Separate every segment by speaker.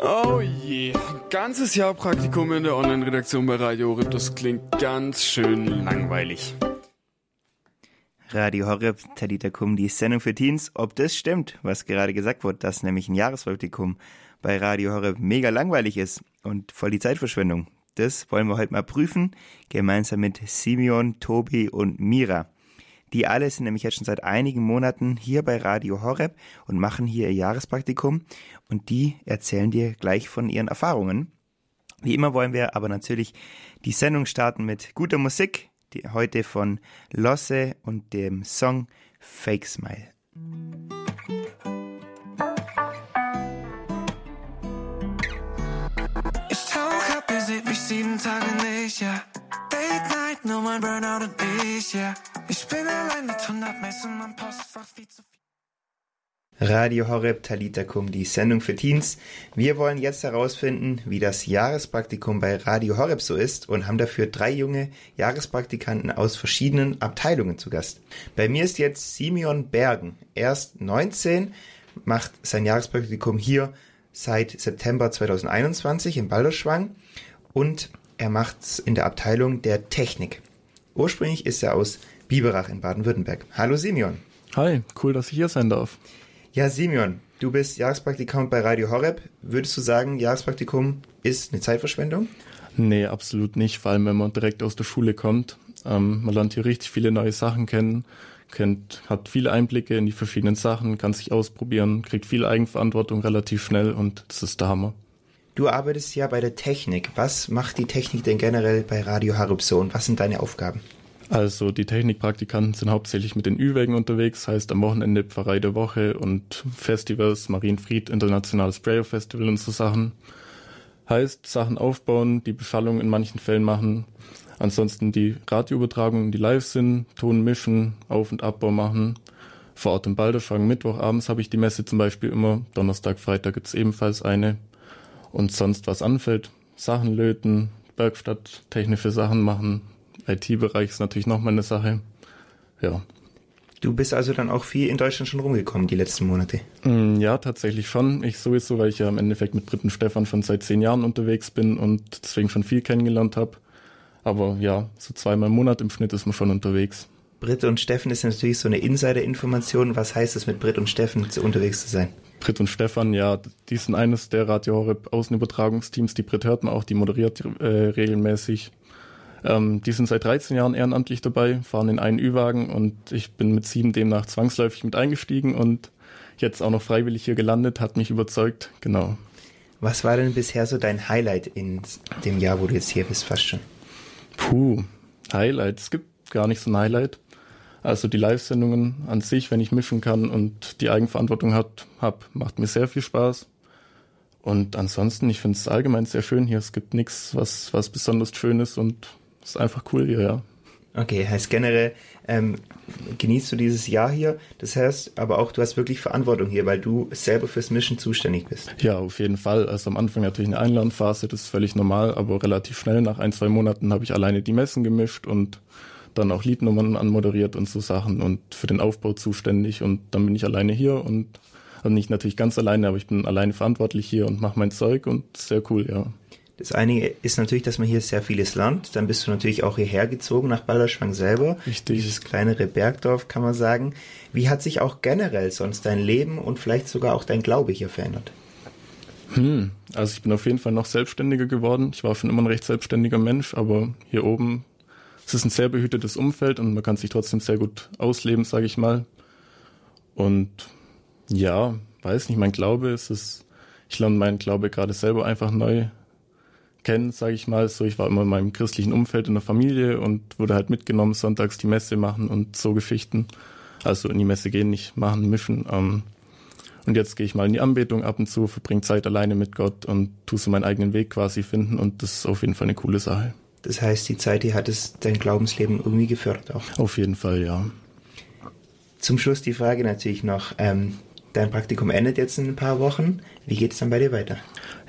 Speaker 1: Oh je, ein ganzes Jahr Praktikum in der Online-Redaktion bei Radio Horeb, das klingt ganz schön langweilig.
Speaker 2: Radio Horeb, Talita Kum, die Sendung für Teens. Ob das stimmt, was gerade gesagt wurde, dass nämlich ein Jahrespraktikum bei Radio Horeb mega langweilig ist und voll die Zeitverschwendung. Das wollen wir heute mal prüfen, gemeinsam mit Simeon, Tobi und Mira. Die alle sind nämlich jetzt schon seit einigen Monaten hier bei Radio Horeb und machen hier ihr Jahrespraktikum und die erzählen dir gleich von ihren Erfahrungen. Wie immer wollen wir aber natürlich die Sendung starten mit guter Musik, die heute von Losse und dem Song Fake Smile.
Speaker 3: Ich tauch ab, ihr seht mich sieben Tage nicht, ja. Date Night, nur mein Burnout und ich, ja. Ich bin allein mit 100 Mails in meinem Postfach, viel zu viel.
Speaker 2: Radio Horeb Talitakum, die Sendung für Teens. Wir wollen jetzt herausfinden, wie das Jahrespraktikum bei Radio Horeb so ist und haben dafür drei junge Jahrespraktikanten aus verschiedenen Abteilungen zu Gast. Bei mir ist jetzt Simeon Bergen. Er ist 19, macht sein Jahrespraktikum hier seit September 2021 in Balderschwang und er macht's in der Abteilung der Technik. Ursprünglich ist er aus Biberach in Baden-Württemberg. Hallo Simeon.
Speaker 4: Hi, cool, dass ich hier sein darf.
Speaker 2: Ja, Simeon, du bist Jahrespraktikant bei Radio Horeb. Würdest du sagen, Jahrespraktikum ist eine Zeitverschwendung?
Speaker 4: Nee, absolut nicht, vor allem wenn man direkt aus der Schule kommt. Ähm, man lernt hier richtig viele neue Sachen kennen, kennt, hat viele Einblicke in die verschiedenen Sachen, kann sich ausprobieren, kriegt viel Eigenverantwortung relativ schnell und das ist der Hammer.
Speaker 2: Du arbeitest ja bei der Technik. Was macht die Technik denn generell bei Radio Horeb so und was sind deine Aufgaben?
Speaker 4: Also die Technikpraktikanten sind hauptsächlich mit den Ü-Wägen unterwegs, heißt am Wochenende Pfarrei der Woche und Festivals, Marienfried, Internationales Sprayer Festival und so Sachen. Heißt Sachen aufbauen, die Beschallung in manchen Fällen machen, ansonsten die Radioübertragungen, die live sind, Ton mischen, Auf- und Abbau machen. Vor Ort im Balderschwang Mittwochabends habe ich die Messe zum Beispiel immer, Donnerstag, Freitag gibt's ebenfalls eine. Und sonst was anfällt, Sachen löten, Werkstatt, technische Sachen machen, IT-Bereich ist natürlich nochmal eine Sache. Ja.
Speaker 2: Du bist also dann auch viel in Deutschland schon rumgekommen die letzten Monate.
Speaker 4: Mm, Ja, tatsächlich schon. Ich sowieso, weil ich ja im Endeffekt mit Britt und Stefan schon seit zehn Jahren unterwegs bin und deswegen schon viel kennengelernt habe. Aber ja, so zweimal im Monat im Schnitt ist man schon unterwegs.
Speaker 2: Britt und Steffen ist natürlich so eine Insider-Information. Was heißt es, mit Britt und Steffen zu unterwegs zu sein?
Speaker 4: Britt und Stefan, ja, die sind eines der Radio Horeb Außenübertragungsteams. Die Britt hört man auch, die moderiert äh, regelmäßig. Ähm, die sind seit 13 Jahren ehrenamtlich dabei, fahren in einen Ü-Wagen und ich bin mit sieben demnach zwangsläufig mit eingestiegen und jetzt auch noch freiwillig hier gelandet, hat mich überzeugt, genau.
Speaker 2: Was war denn bisher so dein Highlight in dem Jahr, wo du jetzt hier bist, fast schon?
Speaker 4: Puh, Highlight. Es gibt gar nicht so ein Highlight. Also die Live-Sendungen an sich, wenn ich mischen kann und die Eigenverantwortung hat, hab, macht mir sehr viel Spaß. Und ansonsten, ich finde es allgemein sehr schön hier. Es gibt nichts, was, was besonders schön ist und es ist einfach cool hier, ja.
Speaker 2: Okay, heißt generell, ähm, genießt du dieses Jahr hier. Das heißt aber auch, du hast wirklich Verantwortung hier, weil du selber fürs Mischen zuständig bist.
Speaker 4: Ja, auf jeden Fall. Also am Anfang natürlich eine Einlernphase, das ist völlig normal, aber relativ schnell, nach ein, zwei Monaten habe ich alleine die Messen gemischt und dann auch Liednummern anmoderiert und so Sachen und für den Aufbau zuständig und dann bin ich alleine hier und also nicht natürlich ganz alleine, aber ich bin alleine verantwortlich hier und mache mein Zeug und sehr cool, ja.
Speaker 2: Das eine ist natürlich, dass man hier sehr vieles lernt. Dann bist du natürlich auch hierher gezogen nach Balderschwang selber.
Speaker 4: Richtig.
Speaker 2: Dieses kleinere Bergdorf, kann man sagen. Wie hat sich auch generell sonst dein Leben und vielleicht sogar auch dein Glaube hier verändert?
Speaker 4: Hm, also ich bin auf jeden Fall noch selbstständiger geworden. Ich war schon immer ein recht selbstständiger Mensch, aber hier oben, es ist ein sehr behütetes Umfeld und man kann sich trotzdem sehr gut ausleben, sage ich mal. Und ja, weiß nicht, mein Glaube ist es, ich lerne meinen Glaube gerade selber einfach neu kennen, sage ich mal. So, ich war immer in meinem christlichen Umfeld in der Familie und wurde halt mitgenommen, sonntags die Messe machen und so Geschichten. Also in die Messe gehen, nicht machen, mischen. Ähm, und jetzt gehe ich mal in die Anbetung ab und zu, verbringe Zeit alleine mit Gott und tue so meinen eigenen Weg quasi finden und das ist auf jeden Fall eine coole Sache.
Speaker 2: Das heißt, die Zeit, die hat es dein Glaubensleben irgendwie gefördert auch.
Speaker 4: Auf jeden Fall, ja.
Speaker 2: Zum Schluss die Frage natürlich noch. Ähm, dein Praktikum endet jetzt in ein paar Wochen. Wie geht es dann bei dir weiter?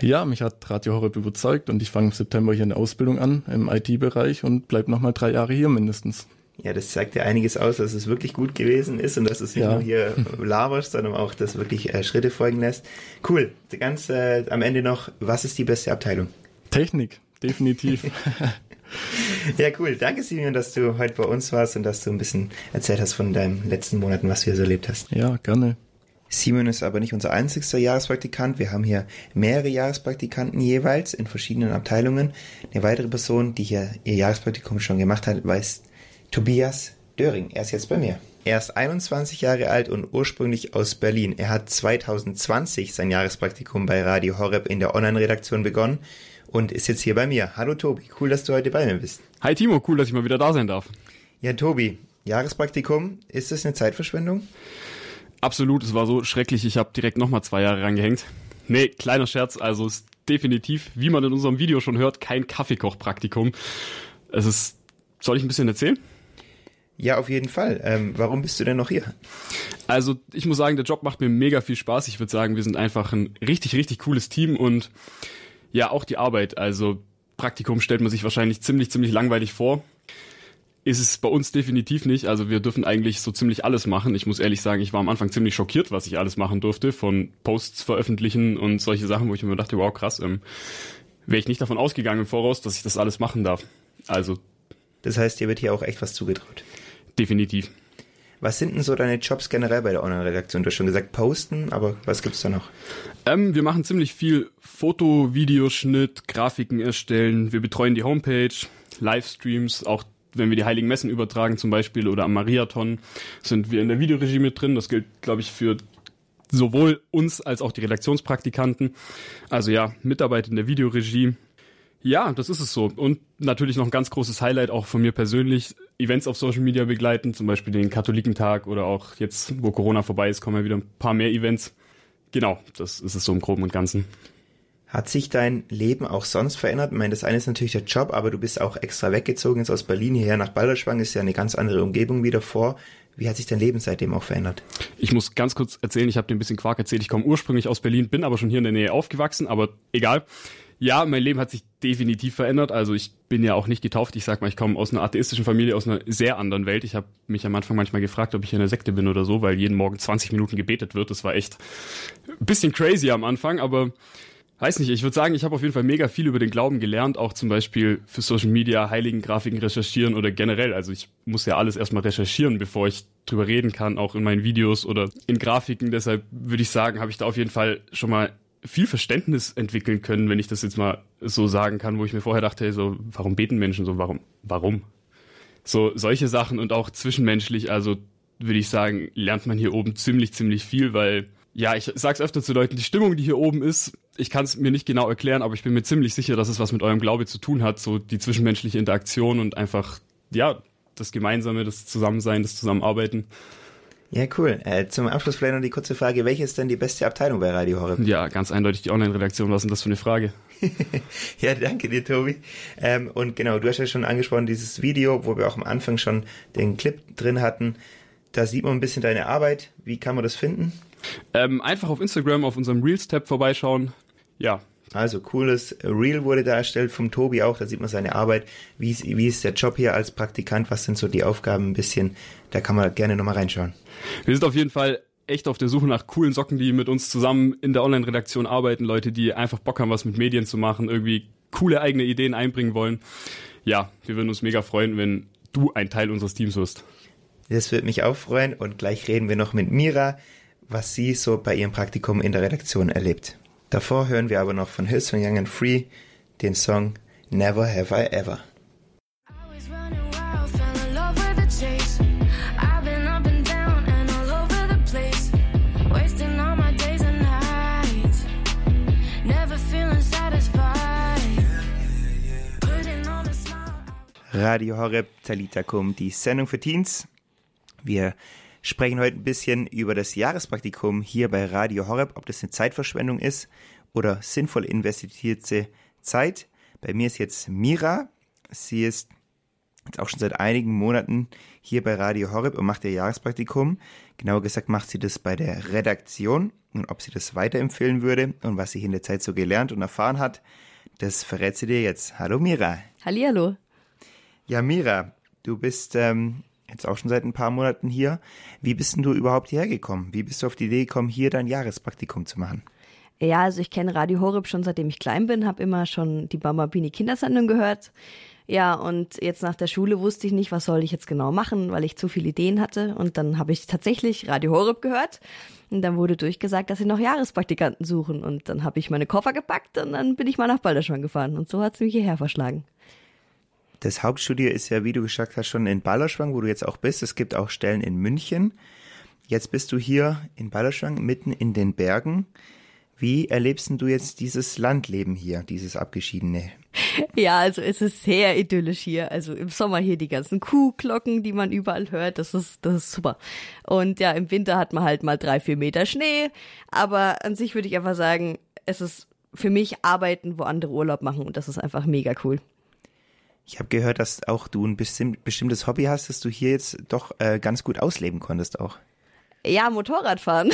Speaker 4: Ja, mich hat Radio Horeb überzeugt und ich fange im September hier eine Ausbildung an im IT-Bereich und bleib noch mal drei Jahre hier mindestens.
Speaker 2: Ja, das zeigt ja einiges aus, dass es wirklich gut gewesen ist und dass es nicht
Speaker 4: Ja.
Speaker 2: nur hier laberst, sondern auch, dass wirklich äh, Schritte folgen lässt. Cool. Ganz äh, am Ende noch, was ist die beste Abteilung?
Speaker 4: Technik, definitiv.
Speaker 2: Ja, cool. Danke, Simeon, dass du heute bei uns warst und dass du ein bisschen erzählt hast von deinen letzten Monaten, was du hier so erlebt hast.
Speaker 4: ja, gerne.
Speaker 2: Simon ist aber nicht unser einzigster Jahrespraktikant. Wir haben hier mehrere Jahrespraktikanten jeweils in verschiedenen Abteilungen. Eine weitere Person, die hier ihr Jahrespraktikum schon gemacht hat, weiß Tobias Döring. Er ist jetzt bei mir. Er ist 21 Jahre alt und ursprünglich aus Berlin. Er hat 2020 sein Jahrespraktikum bei Radio Horeb in der Online-Redaktion begonnen und ist jetzt hier bei mir. Hallo Tobi, cool, dass du heute bei mir bist.
Speaker 1: Hi Timo, cool, dass ich mal wieder da sein darf.
Speaker 2: Ja, Tobi, Jahrespraktikum, ist das eine Zeitverschwendung?
Speaker 1: Absolut, es war so schrecklich, ich habe direkt nochmal zwei Jahre rangehängt. Nee, kleiner Scherz, also es ist definitiv, wie man in unserem Video schon hört, kein Kaffeekochpraktikum. Es ist, soll ich ein bisschen erzählen?
Speaker 2: Ja, auf jeden Fall. Ähm, warum bist du denn noch hier?
Speaker 1: Also ich muss sagen, der Job macht mir mega viel Spaß. Ich würde sagen, wir sind einfach ein richtig, richtig cooles Team und ja, auch die Arbeit. Also Praktikum stellt man sich wahrscheinlich ziemlich, ziemlich langweilig vor. Ist es bei uns definitiv nicht. Also wir dürfen eigentlich so ziemlich alles machen. Ich muss ehrlich sagen, ich war am Anfang ziemlich schockiert, was ich alles machen durfte. Von Posts veröffentlichen und solche Sachen, wo ich mir dachte, wow, krass, ähm, wäre ich nicht davon ausgegangen im Voraus, dass ich das alles machen darf. Also
Speaker 2: Das heißt, dir wird hier auch echt was zugetraut.
Speaker 1: definitiv.
Speaker 2: Was sind denn so deine Jobs generell bei der Online-Redaktion? Du hast schon gesagt, posten, aber was gibt's da noch?
Speaker 1: Ähm, wir machen ziemlich viel Foto, Videoschnitt, Grafiken erstellen. Wir betreuen die Homepage, Livestreams, auch wenn wir die Heiligen Messen übertragen zum Beispiel oder am Mariathon, sind wir in der Videoregie mit drin. Das gilt, glaube ich, für sowohl uns als auch die Redaktionspraktikanten. Also ja, Mitarbeit in der Videoregie. Ja, das ist es so. Und natürlich noch ein ganz großes Highlight auch von mir persönlich. Events auf Social Media begleiten, zum Beispiel den Katholikentag oder auch jetzt, wo Corona vorbei ist, kommen ja wieder ein paar mehr Events. Genau, das ist es so im Groben und Ganzen.
Speaker 2: Hat sich dein Leben auch sonst verändert? Ich meine, das eine ist natürlich der Job, aber du bist auch extra weggezogen jetzt aus Berlin hierher nach Balderschwang, ist ja eine ganz andere Umgebung wie davor. Wie hat sich dein Leben seitdem auch verändert?
Speaker 1: Ich muss ganz kurz erzählen, ich habe dir ein bisschen Quark erzählt. Ich komme ursprünglich aus Berlin, bin aber schon hier in der Nähe aufgewachsen, aber egal. Ja, mein Leben hat sich definitiv verändert. Also ich bin ja auch nicht getauft. Ich sag mal, ich komme aus einer atheistischen Familie, aus einer sehr anderen Welt. Ich habe mich am Anfang manchmal gefragt, ob ich in einer Sekte bin oder so, weil jeden Morgen 20 Minuten gebetet wird. Das war echt ein bisschen crazy am Anfang, aber weiß nicht, ich würde sagen, ich habe auf jeden Fall mega viel über den Glauben gelernt, auch zum Beispiel für Social Media, Heiligen Grafiken recherchieren oder generell. Also ich muss ja alles erstmal recherchieren, bevor ich drüber reden kann, auch in meinen Videos oder in Grafiken. Deshalb würde ich sagen, habe ich da auf jeden Fall schon mal viel Verständnis entwickeln können, wenn ich das jetzt mal so sagen kann, wo ich mir vorher dachte, so, warum beten Menschen so, warum, warum? So, solche Sachen und auch zwischenmenschlich, also würde ich sagen, lernt man hier oben ziemlich, ziemlich viel, weil, ja, ich sag's öfter zu Leuten, die Stimmung, die hier oben ist, ich kann es mir nicht genau erklären, aber ich bin mir ziemlich sicher, dass es was mit eurem Glaube zu tun hat, so die zwischenmenschliche Interaktion und einfach, ja, das Gemeinsame, das Zusammensein, das Zusammenarbeiten.
Speaker 2: Ja, cool. Äh, zum Abschluss vielleicht noch die kurze Frage, welche ist denn die beste Abteilung bei Radio Horeb?
Speaker 1: Ja, ganz eindeutig die Online-Redaktion, was ist denn das für eine Frage?
Speaker 2: Ja, danke dir, Tobi. Ähm, und genau, du hast ja schon angesprochen, dieses Video, wo wir auch am Anfang schon den Clip drin hatten. Da sieht man ein bisschen deine Arbeit. Wie kann man das finden?
Speaker 1: Ähm, einfach auf Instagram auf unserem Reels-Tab vorbeischauen. Ja,
Speaker 2: Also cooles Reel wurde da erstellt vom Tobi auch, da sieht man seine Arbeit, wie ist, wie ist der Job hier als Praktikant, was sind so die Aufgaben ein bisschen, da kann man gerne nochmal reinschauen.
Speaker 1: Wir sind auf jeden Fall echt auf der Suche nach coolen Socken, die mit uns zusammen in der Online-Redaktion arbeiten. Leute, die einfach Bock haben, was mit Medien zu machen, irgendwie coole eigene Ideen einbringen wollen. Ja, wir würden uns mega freuen, wenn du ein Teil unseres Teams wirst.
Speaker 2: Das wird mich auch freuen und gleich reden wir noch mit Mira, was sie so bei ihrem Praktikum in der Redaktion erlebt. Davor hören wir aber noch von Hillsong Young and Free den Song Never Have I Ever. Radio Horeb Talita Kum, die Sendung für Teens. Wir sprechen heute ein bisschen über das Jahrespraktikum hier bei Radio Horeb, ob das eine Zeitverschwendung ist oder sinnvoll investierte Zeit. Bei mir ist jetzt Mira. Sie ist jetzt auch schon seit einigen Monaten hier bei Radio Horeb und macht ihr Jahrespraktikum. Genauer gesagt macht sie das bei der Redaktion und ob sie das weiterempfehlen würde und was sie in der Zeit so gelernt und erfahren hat, das verrät sie dir jetzt. Hallo Mira.
Speaker 5: Hallihallo.
Speaker 2: Ja, Mira, du bist ähm, jetzt auch schon seit ein paar Monaten hier. Wie bist denn du überhaupt hierher gekommen? Wie bist du auf die Idee gekommen, hier dein Jahrespraktikum zu machen?
Speaker 5: Ja, also ich kenne Radio Horeb schon seitdem ich klein bin, habe immer schon die Mama Bini Kindersendung gehört. Ja, und jetzt nach der Schule wusste ich nicht, was soll ich jetzt genau machen, weil ich zu viele Ideen hatte. Und dann habe ich tatsächlich Radio Horeb gehört. Und dann wurde durchgesagt, dass sie noch Jahrespraktikanten suchen. Und dann habe ich meine Koffer gepackt und dann bin ich mal nach Balderschwang gefahren. Und so hat es mich hierher verschlagen.
Speaker 2: Das Hauptstudio ist ja, wie du gesagt hast, schon in Ballerschwang, wo du jetzt auch bist. Es gibt auch Stellen in München. Jetzt bist du hier in Ballerschwang, mitten in den Bergen. Wie erlebst du jetzt dieses Landleben hier, dieses abgeschiedene?
Speaker 5: Ja, also es ist sehr idyllisch hier. Also im Sommer hier die ganzen Kuhglocken, die man überall hört. Das ist, das ist super. Und ja, im Winter hat man halt mal drei, vier Meter Schnee. Aber an sich würde ich einfach sagen, es ist für mich Arbeiten, wo andere Urlaub machen. Und das ist einfach mega cool.
Speaker 2: Ich habe gehört, dass auch du ein bestimmtes Hobby hast, das du hier jetzt doch äh, ganz gut ausleben konntest auch.
Speaker 5: Ja, Motorradfahren.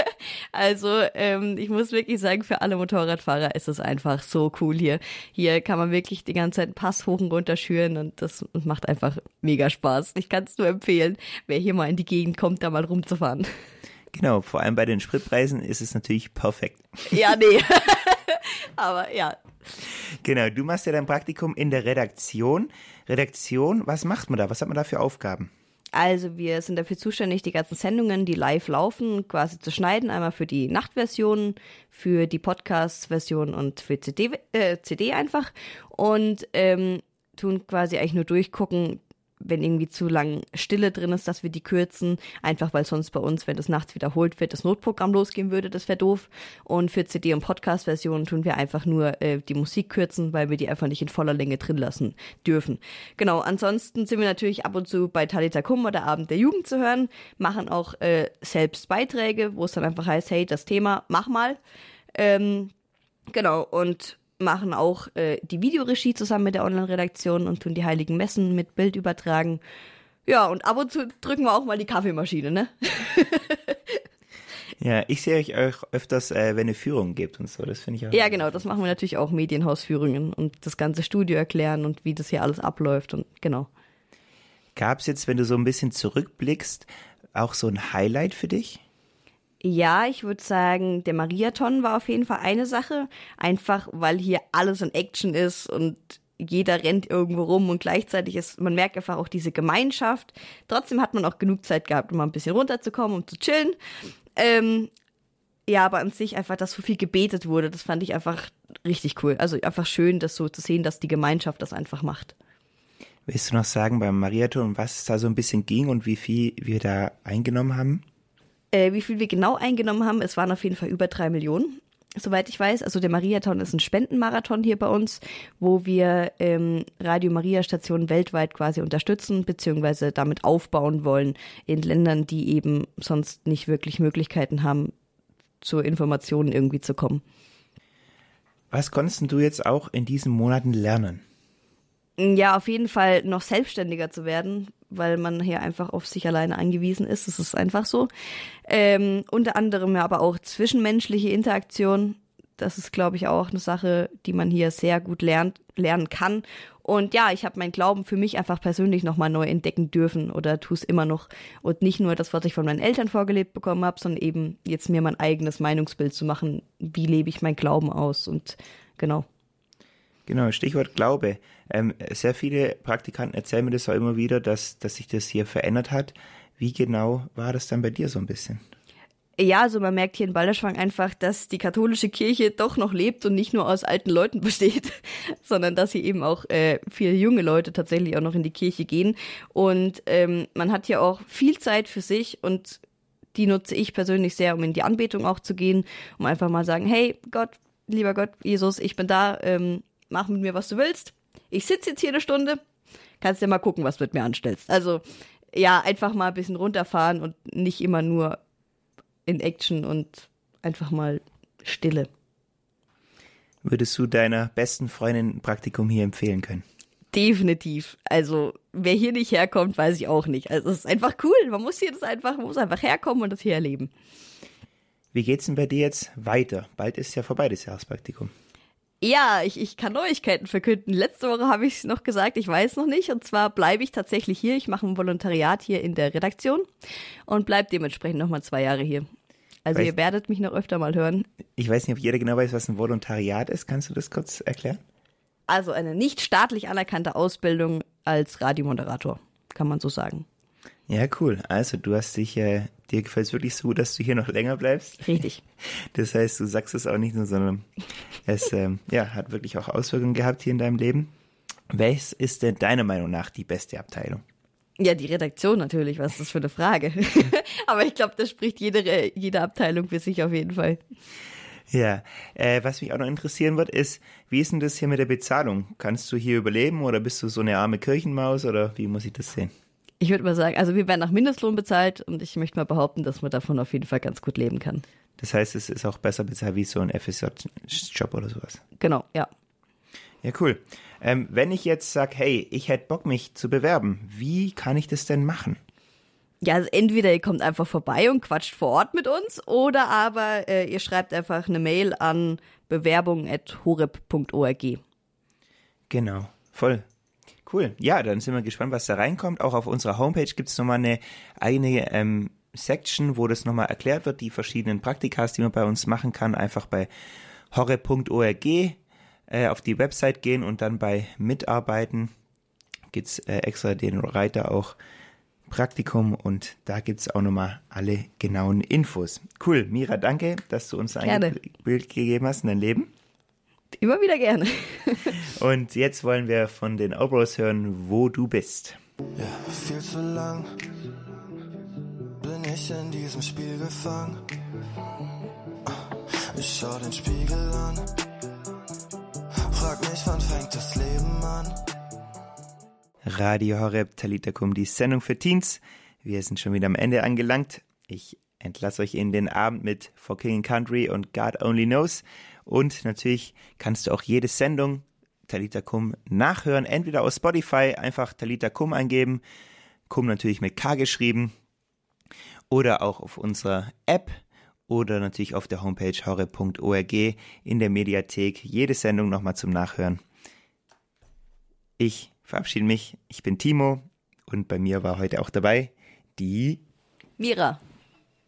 Speaker 5: also ähm, ich muss wirklich sagen, für alle Motorradfahrer ist es einfach so cool hier. Hier kann man wirklich die ganze Zeit einen Pass hoch und runter schüren und das macht einfach mega Spaß. Ich kann es nur empfehlen, wer hier mal in die Gegend kommt, da mal rumzufahren.
Speaker 2: Genau, vor allem bei den Spritpreisen ist es natürlich perfekt.
Speaker 5: Ja, nee. Aber ja.
Speaker 2: Genau, du machst ja dein Praktikum in der Redaktion. Redaktion, was macht man da? Was hat man da für Aufgaben?
Speaker 5: Also wir sind dafür zuständig, die ganzen Sendungen, die live laufen, quasi zu schneiden. Einmal für die Nachtversion, für die Podcast-Version und für CD, äh, CD einfach. Und ähm, tun quasi eigentlich nur durchgucken, wenn irgendwie zu lang Stille drin ist, dass wir die kürzen. Einfach weil sonst bei uns, wenn das nachts wiederholt wird, das Notprogramm losgehen würde. Das wäre doof. Und für CD- und Podcast-Versionen tun wir einfach nur äh, die Musik kürzen, weil wir die einfach nicht in voller Länge drin lassen dürfen. Genau, ansonsten sind wir natürlich ab und zu bei Talita Kum oder Abend der Jugend zu hören, machen auch äh, selbst Beiträge, wo es dann einfach heißt, hey, das Thema, mach mal. Ähm, genau, und machen auch äh, die Videoregie zusammen mit der Online-Redaktion und tun die heiligen Messen mit Bild übertragen. Ja, und ab und zu drücken wir auch mal die Kaffeemaschine, ne?
Speaker 2: Ja, ich sehe euch auch öfters, äh, wenn ihr Führungen gibt und so. Das finde ich auch.
Speaker 5: Ja, genau, das machen wir natürlich auch, Medienhausführungen und das ganze Studio erklären und wie das hier alles abläuft und genau.
Speaker 2: Gab es jetzt, wenn du so ein bisschen zurückblickst, auch so ein Highlight für dich?
Speaker 5: Ja, ich würde sagen, der Mariathon war auf jeden Fall eine Sache. Einfach, weil hier alles in Action ist und jeder rennt irgendwo rum und gleichzeitig ist, man merkt einfach auch diese Gemeinschaft. Trotzdem hat man auch genug Zeit gehabt, um mal ein bisschen runterzukommen, um zu chillen. Ähm, ja, aber an sich einfach, dass so viel gebetet wurde, das fand ich einfach richtig cool. Also einfach schön, das so zu sehen, dass die Gemeinschaft das einfach macht.
Speaker 2: Willst du noch sagen beim Mariathon, was da so ein bisschen ging und wie viel wir da eingenommen haben?
Speaker 5: Äh, wie viel wir genau eingenommen haben, es waren auf jeden Fall über drei Millionen, soweit ich weiß. Also der Mariathon ist ein Spendenmarathon hier bei uns, wo wir ähm, Radio Maria Stationen weltweit quasi unterstützen, beziehungsweise damit aufbauen wollen in Ländern, die eben sonst nicht wirklich Möglichkeiten haben, zur Information irgendwie zu kommen.
Speaker 2: Was konntest du jetzt auch in diesen Monaten lernen?
Speaker 5: Ja, auf jeden Fall noch selbstständiger zu werden, weil man hier einfach auf sich alleine angewiesen ist. Das ist einfach so. Ähm, unter anderem aber auch zwischenmenschliche Interaktion. Das ist, glaube ich, auch eine Sache, die man hier sehr gut lernt, lernen kann. Und ja, ich habe meinen Glauben für mich einfach persönlich nochmal neu entdecken dürfen oder tue es immer noch. Und nicht nur das, was ich von meinen Eltern vorgelebt bekommen habe, sondern eben jetzt mir mein eigenes Meinungsbild zu machen. Wie lebe ich meinen Glauben aus? Und genau.
Speaker 2: Genau, Stichwort Glaube. Ähm, sehr viele Praktikanten erzählen mir das auch immer wieder, dass, dass sich das hier verändert hat. Wie genau war das dann bei dir so ein bisschen?
Speaker 5: Ja, also man merkt hier in Balderschwang einfach, dass die katholische Kirche doch noch lebt und nicht nur aus alten Leuten besteht, sondern dass hier eben auch äh, viele junge Leute tatsächlich auch noch in die Kirche gehen. Und ähm, man hat hier auch viel Zeit für sich und die nutze ich persönlich sehr, um in die Anbetung auch zu gehen, um einfach mal sagen, hey Gott, lieber Gott, Jesus, ich bin da, ähm, mach mit mir, was du willst. Ich sitze jetzt hier eine Stunde, kannst ja mal gucken, was du mit mir anstellst. Also ja, einfach mal ein bisschen runterfahren und nicht immer nur in Action und einfach mal Stille.
Speaker 2: Würdest du deiner besten Freundin ein Praktikum hier empfehlen können?
Speaker 5: Definitiv. Also, wer hier nicht herkommt, weiß ich auch nicht. Also, es ist einfach cool. Man muss hier das einfach, man muss einfach herkommen und das hier erleben.
Speaker 2: Wie geht's denn bei dir jetzt weiter? Bald ist ja vorbei das Jahrespraktikum.
Speaker 5: Ja, ich, ich kann Neuigkeiten verkünden. Letzte Woche habe ich es noch gesagt, ich weiß noch nicht. Und zwar bleibe ich tatsächlich hier. Ich mache ein Volontariat hier in der Redaktion und bleibe dementsprechend nochmal zwei Jahre hier. Also
Speaker 2: Weiß-
Speaker 5: ihr werdet mich noch öfter mal hören.
Speaker 2: Ich weiß nicht, ob jeder genau weiß, was ein Volontariat ist. Kannst du das kurz erklären?
Speaker 5: Also eine nicht staatlich anerkannte Ausbildung als Radiomoderator, kann man so sagen.
Speaker 2: Ja, cool. Also du hast dich, äh, dir gefällt es wirklich so dass du hier noch länger bleibst.
Speaker 5: Richtig.
Speaker 2: Das heißt, du sagst es auch nicht nur, sondern es ähm, ja, hat wirklich auch Auswirkungen gehabt hier in deinem Leben. Welches ist denn deiner Meinung nach die beste Abteilung?
Speaker 5: Ja, die Redaktion natürlich, was ist das für eine Frage? Aber ich glaube, das spricht jede, jede Abteilung für sich auf jeden Fall.
Speaker 2: Ja, äh, was mich auch noch interessieren wird, ist, wie ist denn das hier mit der Bezahlung? Kannst du hier überleben oder bist du so eine arme Kirchenmaus oder wie muss ich das sehen?
Speaker 5: Ich würde mal sagen, also wir werden nach Mindestlohn bezahlt und ich möchte mal behaupten, dass man davon auf jeden Fall ganz gut leben kann.
Speaker 2: Das heißt, es ist auch besser bezahlt wie so ein FSJ-Job oder sowas.
Speaker 5: Genau, ja.
Speaker 2: Ja, cool. Ähm, wenn ich jetzt sage, hey, ich hätte Bock, mich zu bewerben, wie kann ich das denn machen?
Speaker 5: Ja, also entweder ihr kommt einfach vorbei und quatscht vor Ort mit uns oder aber äh, ihr schreibt einfach eine Mail an bewerbung.horeb.org.
Speaker 2: Genau, voll. Cool. Ja, dann sind wir gespannt, was da reinkommt. Auch auf unserer Homepage gibt es nochmal eine eigene ähm, Section, wo das nochmal erklärt wird, die verschiedenen Praktikas, die man bei uns machen kann. Einfach bei horre.org äh, auf die Website gehen und dann bei Mitarbeiten gibt's äh, extra den Reiter auch Praktikum und da gibt's auch nochmal alle genauen Infos. Cool, Mira, danke, dass du uns ein. Bild gegeben hast in dein Leben.
Speaker 5: Immer wieder gerne.
Speaker 2: Und jetzt wollen wir von den Obros hören, wo du bist.
Speaker 3: Ja, viel zu lang bin ich in diesem Spiel gefangen. Ich schau den Spiegel an, frag mich, wann fängt das Leben an?
Speaker 2: Radio Horeb Talitakum, die Sendung für Teens. Wir sind schon wieder am Ende angelangt. Ich entlasse euch in den Abend mit For King Country und God Only Knows. Und natürlich kannst du auch jede Sendung Talitakum nachhören, entweder aus Spotify, einfach Talitakum eingeben, Kum natürlich mit K geschrieben, oder auch auf unserer App oder natürlich auf der Homepage horeb.org in der Mediathek jede Sendung nochmal zum Nachhören. Ich verabschiede mich. Ich bin Timo und bei mir war heute auch dabei die
Speaker 5: Mira.